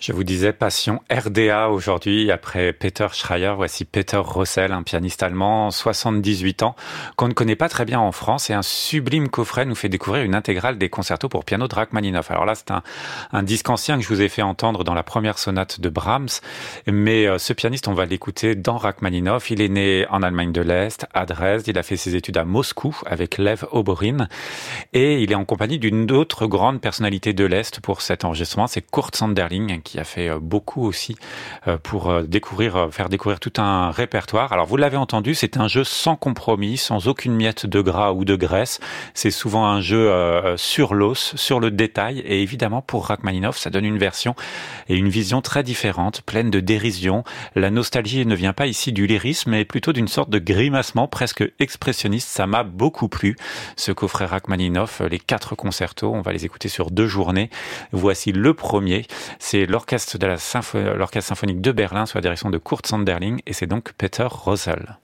Je vous disais passion RDA aujourd'hui. Après Peter Schreier, voici Peter Rossel, un pianiste allemand, 78 ans, qu'on ne connaît pas très bien en France. Et un sublime coffret nous fait découvrir une intégrale des concertos pour piano de Rachmaninoff. Alors là, c'est un, disque ancien que je vous ai fait entendre dans la première sonate de Brahms. Mais euh, ce pianiste, on va l'écouter dans Rachmaninoff. Il est né en Allemagne de l'Est, à Dresde. Il a fait ses études à Moscou avec Lev Oborin. Et il est en compagnie d'une autre grande personnalité de l'Est pour cet enregistrement. C'est Kurt Sanderling qui a fait euh, beaucoup aussi euh, pour euh, découvrir, faire découvrir tout un répertoire. Alors vous l'avez entendu, c'est un jeu sans compromis, sans aucune miette de gras ou de graisse. C'est souvent un jeu sur l'os, sur le détail. Et évidemment, pour Rachmaninoff, ça donne une version et une vision très différente, pleine de dérision. La nostalgie ne vient pas ici du lyrisme, mais plutôt d'une sorte de grimacement presque expressionniste. Ça m'a beaucoup plu. Ce coffret Rachmaninoff, les quatre concertos, on va les écouter sur deux journées. Voici le premier. C'est l'orchestre symphonique de Berlin sous la direction de Kurt Sanderling et c'est donc Peter Rosel.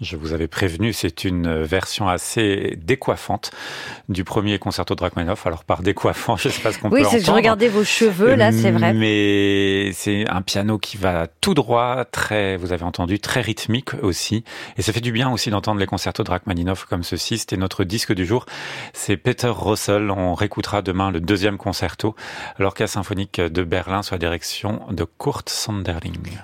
Je vous avais prévenu, c'est une version assez décoiffante du premier concerto de Rachmaninoff. Alors par décoiffant, je sais pas ce qu'on oui, peut entendre. Oui, je regardais vos cheveux là, c'est vrai. Mais c'est un piano qui va tout droit, très, vous avez entendu, très rythmique aussi. Et ça fait du bien aussi d'entendre les concertos de Rachmaninoff comme ceci. C'était notre disque du jour. C'est Peter Russell. On réécoutera demain le deuxième concerto, l'Orchestre symphonique de Berlin sous la direction de Kurt Sonderling.